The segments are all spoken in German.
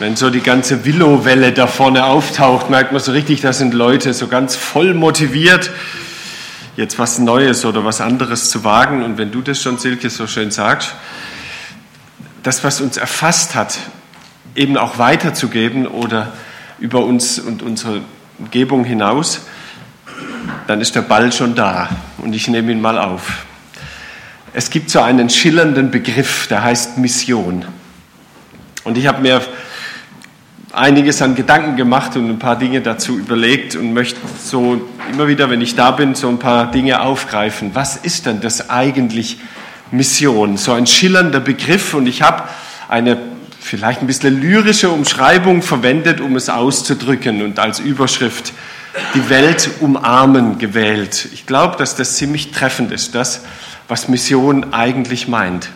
Wenn so die ganze Willow-Welle da vorne auftaucht, merkt man so richtig, da sind Leute so ganz voll motiviert, jetzt was Neues oder was anderes zu wagen. Und wenn du das schon, Silke, so schön sagst, das, was uns erfasst hat, eben auch weiterzugeben oder über uns und unsere Umgebung hinaus, dann ist der Ball schon da und ich nehme ihn mal auf. Es gibt so einen schillernden Begriff, der heißt Mission. Und ich habe mir einiges an Gedanken gemacht und ein paar Dinge dazu überlegt und möchte so immer wieder, wenn ich da bin, so ein paar Dinge aufgreifen. Was ist denn das eigentlich Mission? So ein schillernder Begriff und ich habe eine vielleicht ein bisschen lyrische Umschreibung verwendet, um es auszudrücken und als Überschrift die Welt umarmen gewählt. Ich glaube, dass das ziemlich treffend ist, das, was Mission eigentlich meint.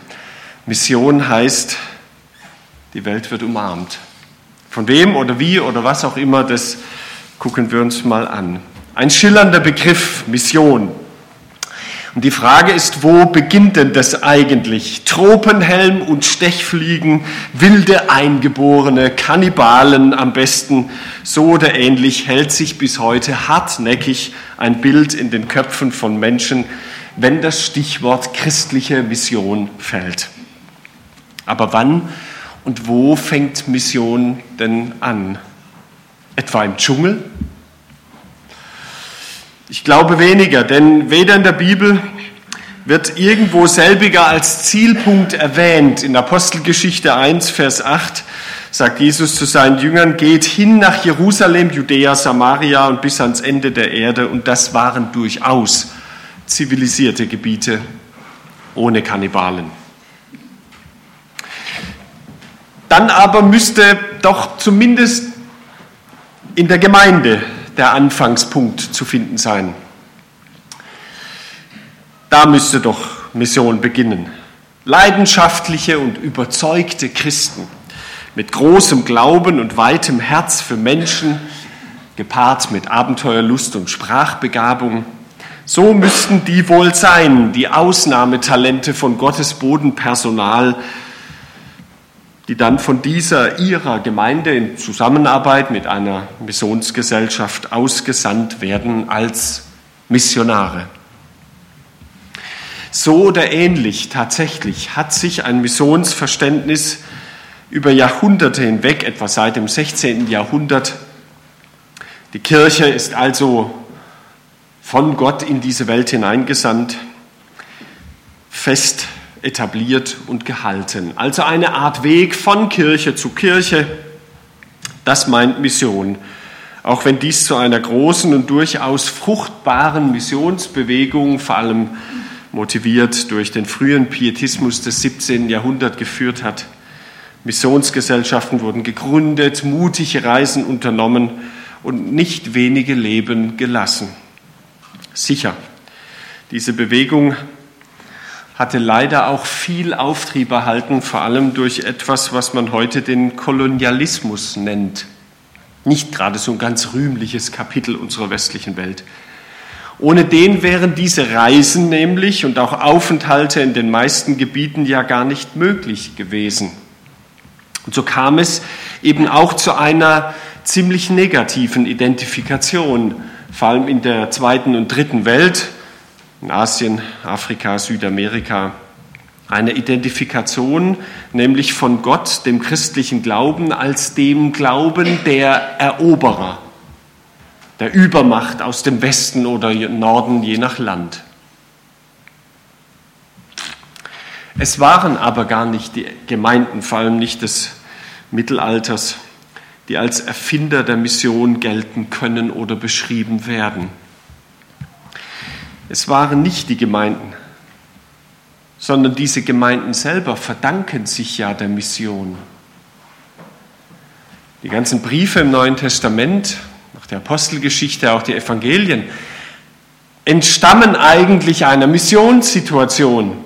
Mission heißt, die Welt wird umarmt. Von wem oder wie oder was auch immer, das gucken wir uns mal an. Ein schillernder Begriff, Mission. Und die Frage ist, wo beginnt denn das eigentlich? Tropenhelm und Stechfliegen, wilde Eingeborene, Kannibalen am besten, so oder ähnlich hält sich bis heute hartnäckig ein Bild in den Köpfen von Menschen, wenn das Stichwort christliche Mission fällt. Aber wann und wo fängt Mission denn an? Etwa im Dschungel? Ich glaube weniger, denn weder in der Bibel wird irgendwo selbiger als Zielpunkt erwähnt. In Apostelgeschichte 1, Vers 8 sagt Jesus zu seinen Jüngern, geht hin nach Jerusalem, Judäa, Samaria und bis ans Ende der Erde. Und das waren durchaus zivilisierte Gebiete ohne Kannibalen. Dann aber müsste doch zumindest in der Gemeinde der Anfangspunkt zu finden sein. Da müsste doch Mission beginnen. Leidenschaftliche und überzeugte Christen mit großem Glauben und weitem Herz für Menschen, gepaart mit Abenteuerlust und Sprachbegabung. So müssten die wohl sein, die Ausnahmetalente von Gottes Bodenpersonal, die dann von dieser ihrer Gemeinde in Zusammenarbeit mit einer Missionsgesellschaft ausgesandt werden als Missionare. So oder ähnlich tatsächlich hat sich ein Missionsverständnis über Jahrhunderte hinweg, etwa seit dem 16. Jahrhundert, die Kirche ist also von Gott in diese Welt hineingesandt, fest etabliert und gehalten. Also eine Art Weg von Kirche zu Kirche. Das meint Mission. Auch wenn dies zu einer großen und durchaus fruchtbaren Missionsbewegung, vor allem motiviert durch den frühen Pietismus des 17. Jahrhunderts, geführt hat. Missionsgesellschaften wurden gegründet, mutige Reisen unternommen und nicht wenige Leben gelassen. Sicher, diese Bewegung hatte leider auch viel Auftrieb erhalten, vor allem durch etwas, was man heute den Kolonialismus nennt. Nicht gerade so ein ganz rühmliches Kapitel unserer westlichen Welt. Ohne den wären diese Reisen nämlich und auch Aufenthalte in den meisten Gebieten ja gar nicht möglich gewesen. Und so kam es eben auch zu einer ziemlich negativen Identifikation, vor allem in der zweiten und dritten Welt, in Asien, Afrika, Südamerika. Eine Identifikation nämlich von Gott, dem christlichen Glauben, als dem Glauben der Eroberer, der Übermacht aus dem Westen oder Norden, je nach Land. Es waren aber gar nicht die Gemeinden, vor allem nicht des Mittelalters, die als Erfinder der Mission gelten können oder beschrieben werden. Es waren nicht die Gemeinden, sondern diese Gemeinden selber verdanken sich ja der Mission. Die ganzen Briefe im Neuen Testament, nach der Apostelgeschichte, auch die Evangelien, entstammen eigentlich einer Missionssituation.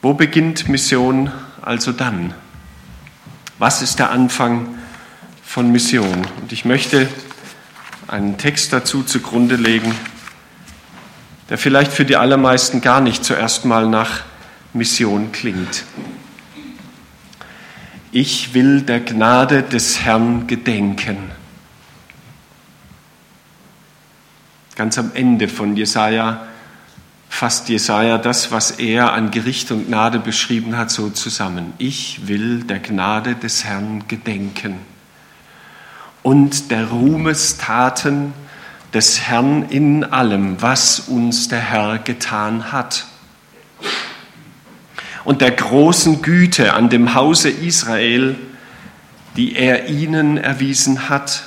Wo beginnt Mission also dann? Was ist der Anfang von Mission? Und ich möchte einen Text dazu zugrunde legen, der vielleicht für die allermeisten gar nicht zuerst mal nach Mission klingt. Ich will der Gnade des Herrn gedenken. Ganz am Ende von Jesaja fasst Jesaja das, was er an Gericht und Gnade beschrieben hat, so zusammen. Ich will der Gnade des Herrn gedenken und der Ruhmestaten des Herrn in allem, was uns der Herr getan hat. Und der großen Güte an dem Hause Israel, die er ihnen erwiesen hat,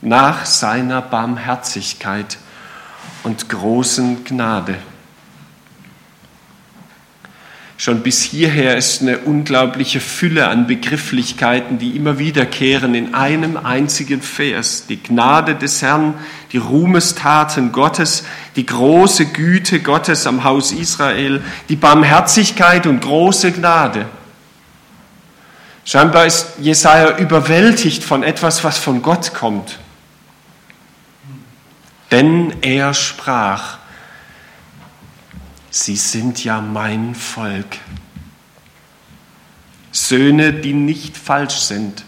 nach seiner Barmherzigkeit und großen Gnade Schon bis hierher ist eine unglaubliche Fülle an Begrifflichkeiten, die immer wiederkehren in einem einzigen Vers. Die Gnade des Herrn, die Ruhmestaten Gottes, die große Güte Gottes am Haus Israel, die Barmherzigkeit und große Gnade. Scheinbar ist Jesaja überwältigt von etwas, was von Gott kommt. Denn er sprach, Sie sind ja mein Volk. Söhne, die nicht falsch sind.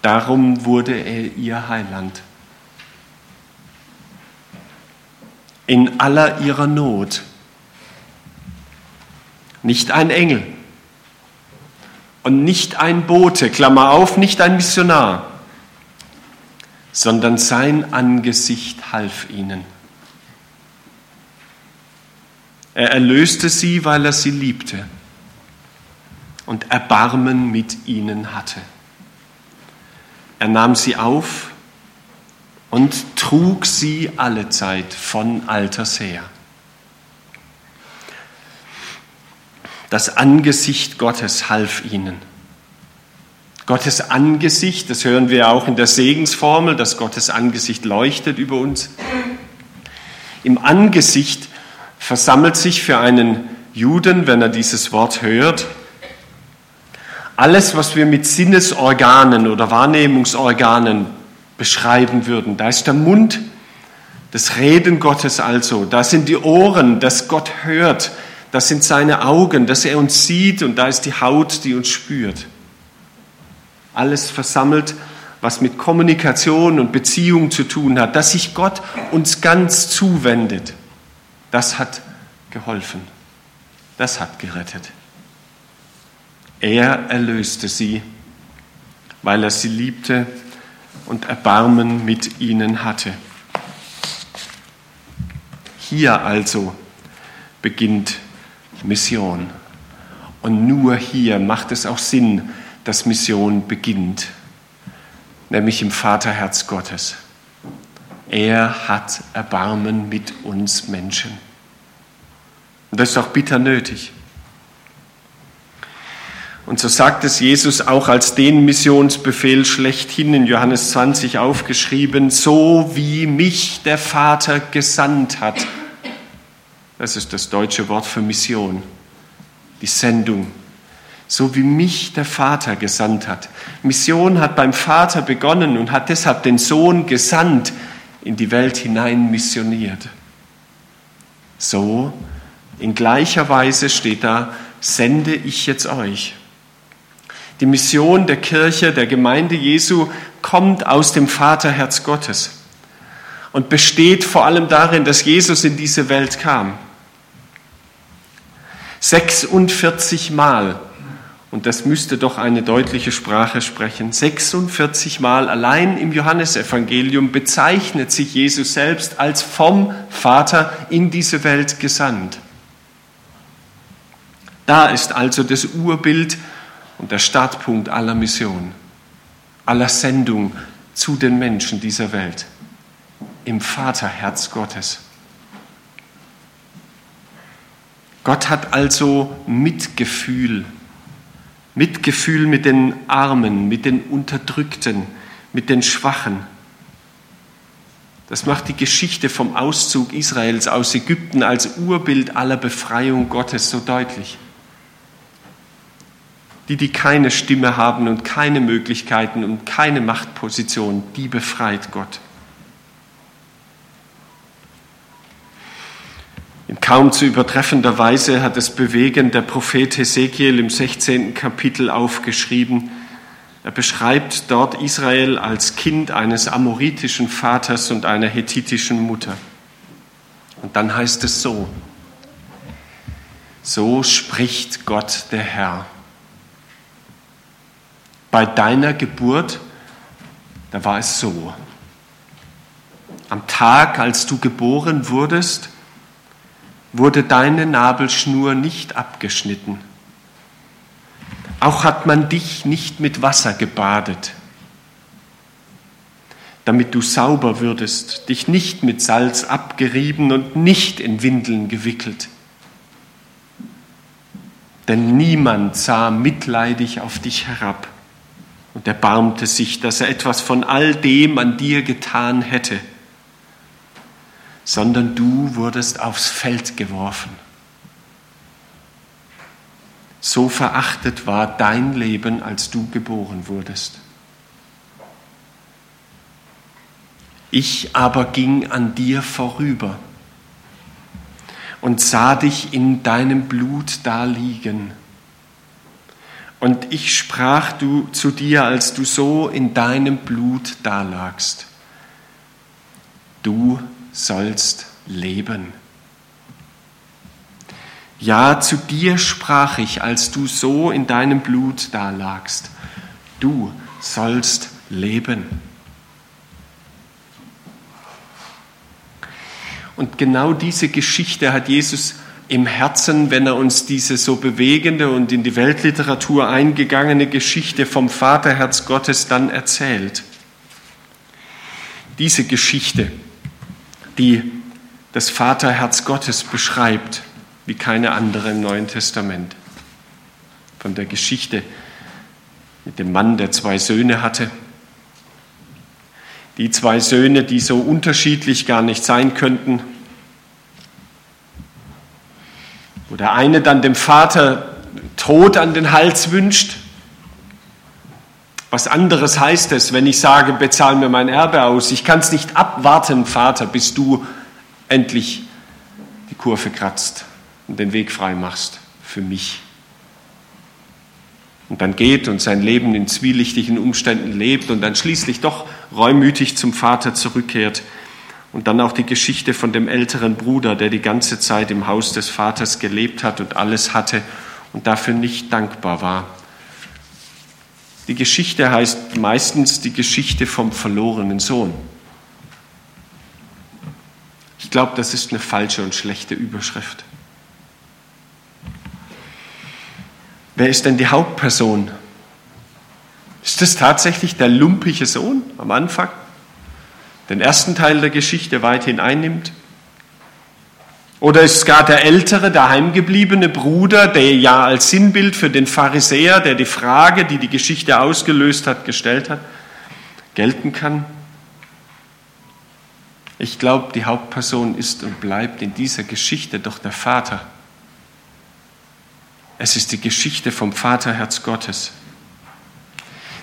Darum wurde er ihr Heiland. In aller ihrer Not. Nicht ein Engel und nicht ein Bote, Klammer auf, nicht ein Missionar, sondern sein Angesicht half ihnen. Er erlöste sie, weil er sie liebte und Erbarmen mit ihnen hatte. Er nahm sie auf und trug sie allezeit von Alters her. Das Angesicht Gottes half ihnen. Gottes Angesicht, das hören wir auch in der Segensformel, dass Gottes Angesicht leuchtet über uns. Im Angesicht versammelt sich für einen Juden, wenn er dieses Wort hört, alles, was wir mit Sinnesorganen oder Wahrnehmungsorganen beschreiben würden. Da ist der Mund, das Reden Gottes also, da sind die Ohren, dass Gott hört, das sind seine Augen, dass er uns sieht und da ist die Haut, die uns spürt. Alles versammelt, was mit Kommunikation und Beziehung zu tun hat, dass sich Gott uns ganz zuwendet. Das hat geholfen. Das hat gerettet. Er erlöste sie, weil er sie liebte und Erbarmen mit ihnen hatte. Hier also beginnt Mission. Und nur hier macht es auch Sinn, dass Mission beginnt, nämlich im Vaterherz Gottes. Er hat Erbarmen mit uns Menschen. Und das ist auch bitter nötig. Und so sagt es Jesus auch als den Missionsbefehl schlechthin in Johannes 20 aufgeschrieben, so wie mich der Vater gesandt hat. Das ist das deutsche Wort für Mission, die Sendung. So wie mich der Vater gesandt hat. Mission hat beim Vater begonnen und hat deshalb den Sohn gesandt, in die Welt hinein missioniert. So in gleicher Weise steht da, sende ich jetzt euch. Die Mission der Kirche, der Gemeinde Jesu kommt aus dem Vaterherz Gottes und besteht vor allem darin, dass Jesus in diese Welt kam. 46 Mal und das müsste doch eine deutliche Sprache sprechen. 46 Mal allein im Johannesevangelium bezeichnet sich Jesus selbst als vom Vater in diese Welt gesandt. Da ist also das Urbild und der Startpunkt aller Mission, aller Sendung zu den Menschen dieser Welt. Im Vaterherz Gottes. Gott hat also Mitgefühl Mitgefühl mit den Armen, mit den Unterdrückten, mit den Schwachen. Das macht die Geschichte vom Auszug Israels aus Ägypten als Urbild aller Befreiung Gottes so deutlich. Die, die keine Stimme haben und keine Möglichkeiten und keine Machtposition, die befreit Gott. Kaum zu übertreffender Weise hat es bewegend der Prophet Hesekiel im 16. Kapitel aufgeschrieben. Er beschreibt dort Israel als Kind eines amoritischen Vaters und einer hethitischen Mutter. Und dann heißt es so, so spricht Gott der Herr. Bei deiner Geburt, da war es so. Am Tag, als du geboren wurdest, wurde deine Nabelschnur nicht abgeschnitten. Auch hat man dich nicht mit Wasser gebadet, damit du sauber würdest, dich nicht mit Salz abgerieben und nicht in Windeln gewickelt. Denn niemand sah mitleidig auf dich herab und erbarmte sich, dass er etwas von all dem an dir getan hätte sondern du wurdest aufs Feld geworfen. So verachtet war dein Leben, als du geboren wurdest. Ich aber ging an dir vorüber und sah dich in deinem Blut da liegen. Und ich sprach du zu dir, als du so in deinem Blut dalagst. Du sollst leben. Ja, zu dir sprach ich, als du so in deinem Blut dalagst. Du sollst leben. Und genau diese Geschichte hat Jesus im Herzen, wenn er uns diese so bewegende und in die Weltliteratur eingegangene Geschichte vom Vaterherz Gottes dann erzählt. Diese Geschichte die das Vaterherz Gottes beschreibt, wie keine andere im Neuen Testament. Von der Geschichte mit dem Mann, der zwei Söhne hatte. Die zwei Söhne, die so unterschiedlich gar nicht sein könnten. Wo der eine dann dem Vater Tod an den Hals wünscht. Was anderes heißt es, wenn ich sage, bezahl mir mein Erbe aus. Ich kann es nicht abwarten, Vater, bis du endlich die Kurve kratzt und den Weg frei machst für mich. Und dann geht und sein Leben in zwielichtigen Umständen lebt und dann schließlich doch reumütig zum Vater zurückkehrt. Und dann auch die Geschichte von dem älteren Bruder, der die ganze Zeit im Haus des Vaters gelebt hat und alles hatte und dafür nicht dankbar war. Die Geschichte heißt meistens die Geschichte vom verlorenen Sohn. Ich glaube, das ist eine falsche und schlechte Überschrift. Wer ist denn die Hauptperson? Ist das tatsächlich der lumpige Sohn am Anfang? Den ersten Teil der Geschichte weithin einnimmt? Oder ist es gar der ältere, der heimgebliebene Bruder, der ja als Sinnbild für den Pharisäer, der die Frage, die die Geschichte ausgelöst hat, gestellt hat, gelten kann? Ich glaube, die Hauptperson ist und bleibt in dieser Geschichte doch der Vater. Es ist die Geschichte vom Vaterherz Gottes,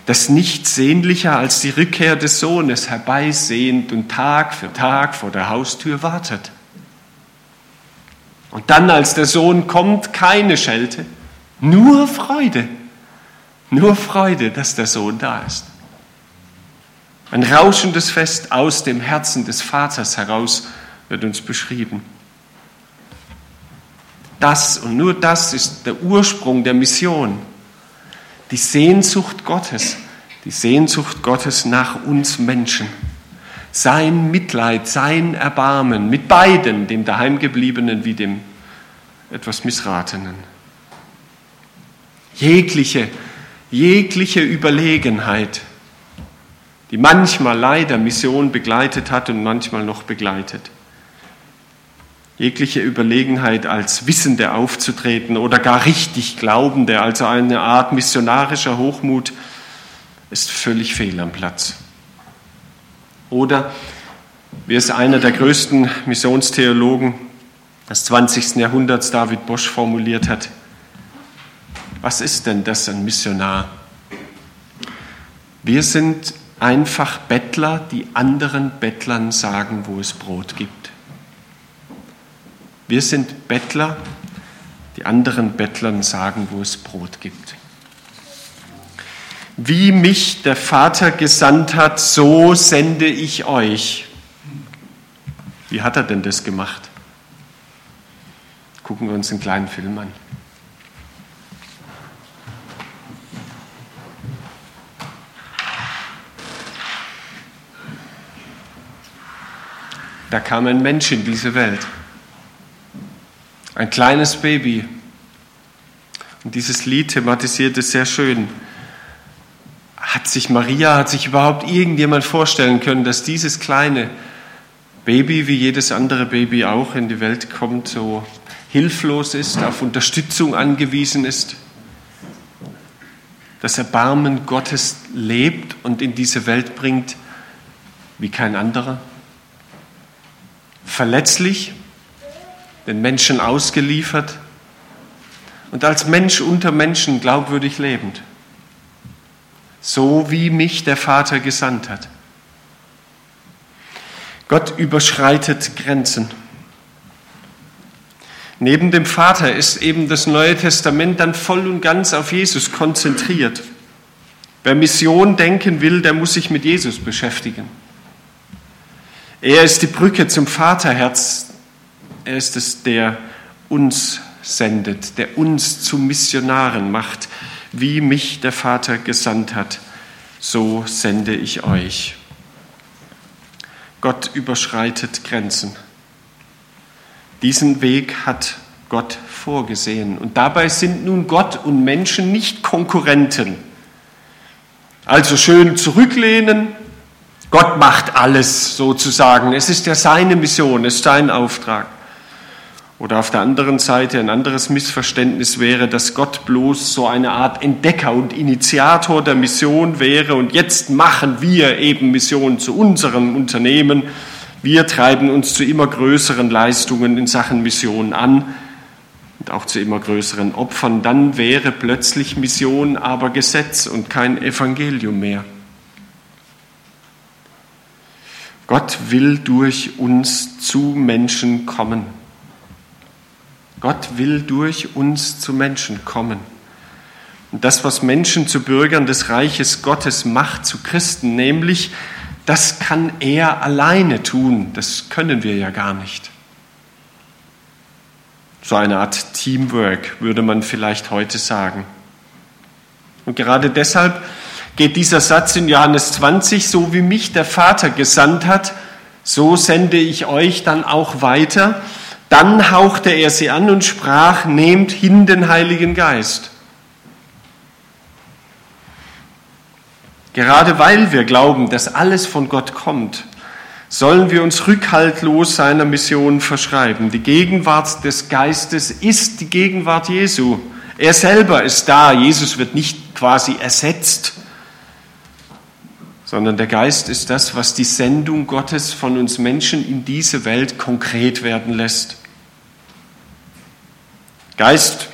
das nichts sehnlicher als die Rückkehr des Sohnes herbeisehend und Tag für Tag vor der Haustür wartet. Und dann, als der Sohn kommt, keine Schelte, nur Freude. Nur Freude, dass der Sohn da ist. Ein rauschendes Fest aus dem Herzen des Vaters heraus wird uns beschrieben. Das und nur das ist der Ursprung der Mission. Die Sehnsucht Gottes, die Sehnsucht Gottes nach uns Menschen sein Mitleid, sein Erbarmen mit beiden, dem Daheimgebliebenen wie dem etwas Missratenen. Jegliche, jegliche Überlegenheit, die manchmal leider Mission begleitet hat und manchmal noch begleitet. Jegliche Überlegenheit als Wissende aufzutreten oder gar richtig Glaubende, also eine Art missionarischer Hochmut, ist völlig fehl am Platz. Oder wie es einer der größten Missionstheologen des 20. Jahrhunderts, David Bosch, formuliert hat, was ist denn das ein Missionar? Wir sind einfach Bettler, die anderen Bettlern sagen, wo es Brot gibt. Wir sind Bettler, die anderen Bettlern sagen, wo es Brot gibt. Wie mich der Vater gesandt hat, so sende ich euch. Wie hat er denn das gemacht? Gucken wir uns einen kleinen Film an. Da kam ein Mensch in diese Welt. Ein kleines Baby. Und dieses Lied thematisiert es sehr schön. Hat sich Maria, hat sich überhaupt irgendjemand vorstellen können, dass dieses kleine Baby, wie jedes andere Baby auch in die Welt kommt, so hilflos ist, auf Unterstützung angewiesen ist? Das Erbarmen Gottes lebt und in diese Welt bringt wie kein anderer? verletzlich, den Menschen ausgeliefert und als Mensch unter Menschen glaubwürdig lebend. So wie mich der Vater gesandt hat. Gott überschreitet Grenzen. Neben dem Vater ist eben das Neue Testament dann voll und ganz auf Jesus konzentriert. Wer Mission denken will, der muss sich mit Jesus beschäftigen. Er ist die Brücke zum Vaterherz. Er ist es, der uns sendet, der uns zu Missionaren macht. Wie mich der Vater gesandt hat, so sende ich euch. Gott überschreitet Grenzen. Diesen Weg hat Gott vorgesehen. Und dabei sind nun Gott und Menschen nicht Konkurrenten. Also schön zurücklehnen, Gott macht alles sozusagen. Es ist ja seine Mission, es ist sein Auftrag. Oder auf der anderen Seite ein anderes Missverständnis wäre, dass Gott bloß so eine Art Entdecker und Initiator der Mission wäre und jetzt machen wir eben Mission zu unserem Unternehmen. Wir treiben uns zu immer größeren Leistungen in Sachen Mission an und auch zu immer größeren Opfern. Dann wäre plötzlich Mission aber Gesetz und kein Evangelium mehr. Gott will durch uns zu Menschen kommen. Gott will durch uns zu Menschen kommen. Und das, was Menschen zu Bürgern des Reiches Gottes macht, zu Christen, nämlich, das kann er alleine tun. Das können wir ja gar nicht. So eine Art Teamwork würde man vielleicht heute sagen. Und gerade deshalb geht dieser Satz in Johannes 20, so wie mich der Vater gesandt hat, so sende ich euch dann auch weiter. Dann hauchte er sie an und sprach, nehmt hin den Heiligen Geist. Gerade weil wir glauben, dass alles von Gott kommt, sollen wir uns rückhaltlos seiner Mission verschreiben. Die Gegenwart des Geistes ist die Gegenwart Jesu. Er selber ist da. Jesus wird nicht quasi ersetzt sondern der Geist ist das, was die Sendung Gottes von uns Menschen in diese Welt konkret werden lässt. Geist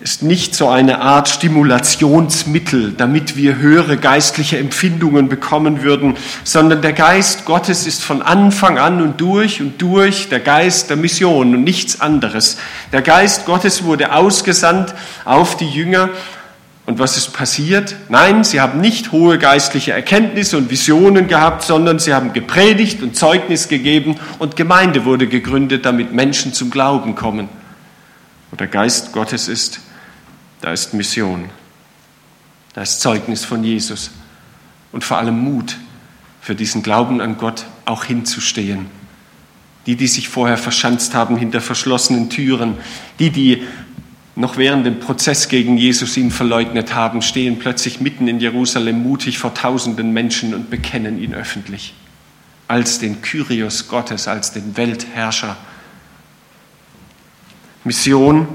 ist nicht so eine Art Stimulationsmittel, damit wir höhere geistliche Empfindungen bekommen würden, sondern der Geist Gottes ist von Anfang an und durch und durch der Geist der Mission und nichts anderes. Der Geist Gottes wurde ausgesandt auf die Jünger und was ist passiert? Nein, sie haben nicht hohe geistliche Erkenntnisse und Visionen gehabt, sondern sie haben gepredigt und Zeugnis gegeben und Gemeinde wurde gegründet, damit Menschen zum Glauben kommen. Wo der Geist Gottes ist, da ist Mission. Da ist Zeugnis von Jesus und vor allem Mut für diesen Glauben an Gott auch hinzustehen. Die, die sich vorher verschanzt haben hinter verschlossenen Türen, die, die noch während dem Prozess gegen Jesus ihn verleugnet haben, stehen plötzlich mitten in Jerusalem mutig vor tausenden Menschen und bekennen ihn öffentlich als den Kyrios Gottes, als den Weltherrscher. Mission,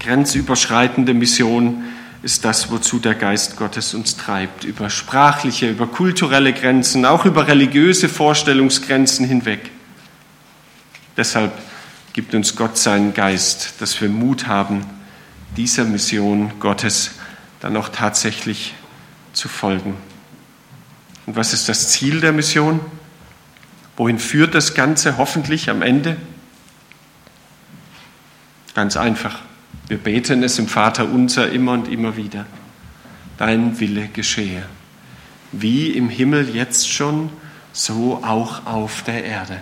grenzüberschreitende Mission ist das, wozu der Geist Gottes uns treibt, über sprachliche, über kulturelle Grenzen, auch über religiöse Vorstellungsgrenzen hinweg. Deshalb gibt uns Gott seinen Geist, dass wir Mut haben, dieser Mission Gottes dann auch tatsächlich zu folgen. Und was ist das Ziel der Mission? Wohin führt das Ganze hoffentlich am Ende? Ganz einfach. Wir beten es im Vater unser immer und immer wieder. Dein Wille geschehe. Wie im Himmel jetzt schon, so auch auf der Erde.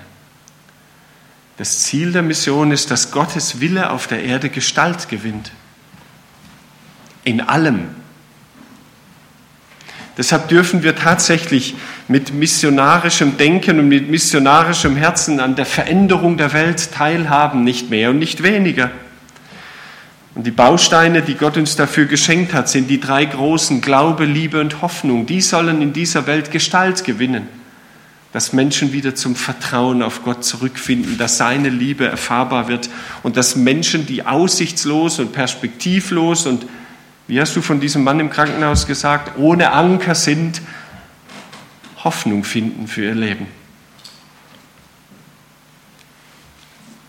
Das Ziel der Mission ist, dass Gottes Wille auf der Erde Gestalt gewinnt. In allem. Deshalb dürfen wir tatsächlich mit missionarischem Denken und mit missionarischem Herzen an der Veränderung der Welt teilhaben, nicht mehr und nicht weniger. Und die Bausteine, die Gott uns dafür geschenkt hat, sind die drei großen Glaube, Liebe und Hoffnung. Die sollen in dieser Welt Gestalt gewinnen dass Menschen wieder zum Vertrauen auf Gott zurückfinden, dass seine Liebe erfahrbar wird und dass Menschen, die aussichtslos und perspektivlos und, wie hast du von diesem Mann im Krankenhaus gesagt, ohne Anker sind, Hoffnung finden für ihr Leben.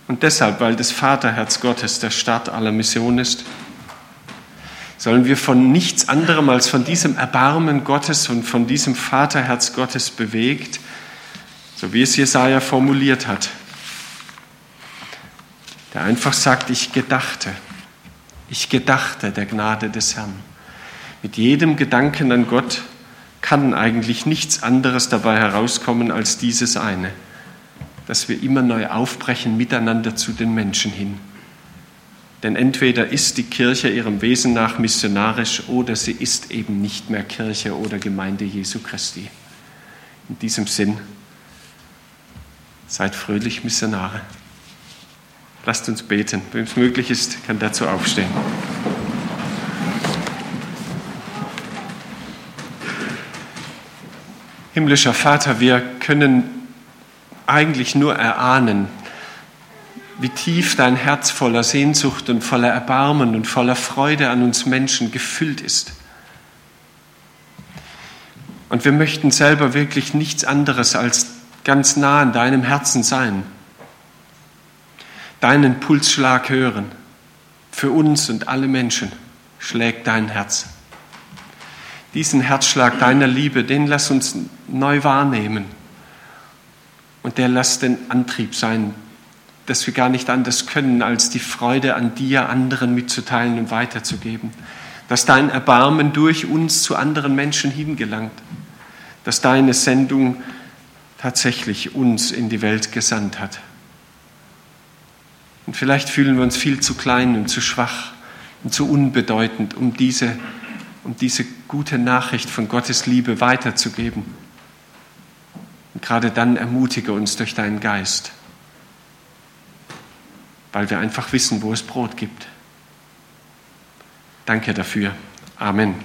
Und deshalb, weil das Vaterherz Gottes der Start aller Mission ist, sollen wir von nichts anderem als von diesem Erbarmen Gottes und von diesem Vaterherz Gottes bewegt, so wie es Jesaja formuliert hat, der einfach sagt, ich gedachte, ich gedachte der Gnade des Herrn. Mit jedem Gedanken an Gott kann eigentlich nichts anderes dabei herauskommen als dieses eine, dass wir immer neu aufbrechen miteinander zu den Menschen hin. Denn entweder ist die Kirche ihrem Wesen nach missionarisch oder sie ist eben nicht mehr Kirche oder Gemeinde Jesu Christi. In diesem Sinn Seid fröhlich Missionare. Lasst uns beten. Wenn es möglich ist, kann dazu aufstehen. Himmlischer Vater, wir können eigentlich nur erahnen, wie tief dein Herz voller Sehnsucht und voller Erbarmen und voller Freude an uns Menschen gefüllt ist. Und wir möchten selber wirklich nichts anderes als ganz nah an deinem Herzen sein, deinen Pulsschlag hören. Für uns und alle Menschen schlägt dein Herz. Diesen Herzschlag deiner Liebe, den lass uns neu wahrnehmen. Und der lass den Antrieb sein, dass wir gar nicht anders können, als die Freude an dir anderen mitzuteilen und weiterzugeben. Dass dein Erbarmen durch uns zu anderen Menschen hingelangt. Dass deine Sendung tatsächlich uns in die Welt gesandt hat. Und vielleicht fühlen wir uns viel zu klein und zu schwach und zu unbedeutend, um diese, um diese gute Nachricht von Gottes Liebe weiterzugeben. Und gerade dann ermutige uns durch deinen Geist, weil wir einfach wissen, wo es Brot gibt. Danke dafür. Amen.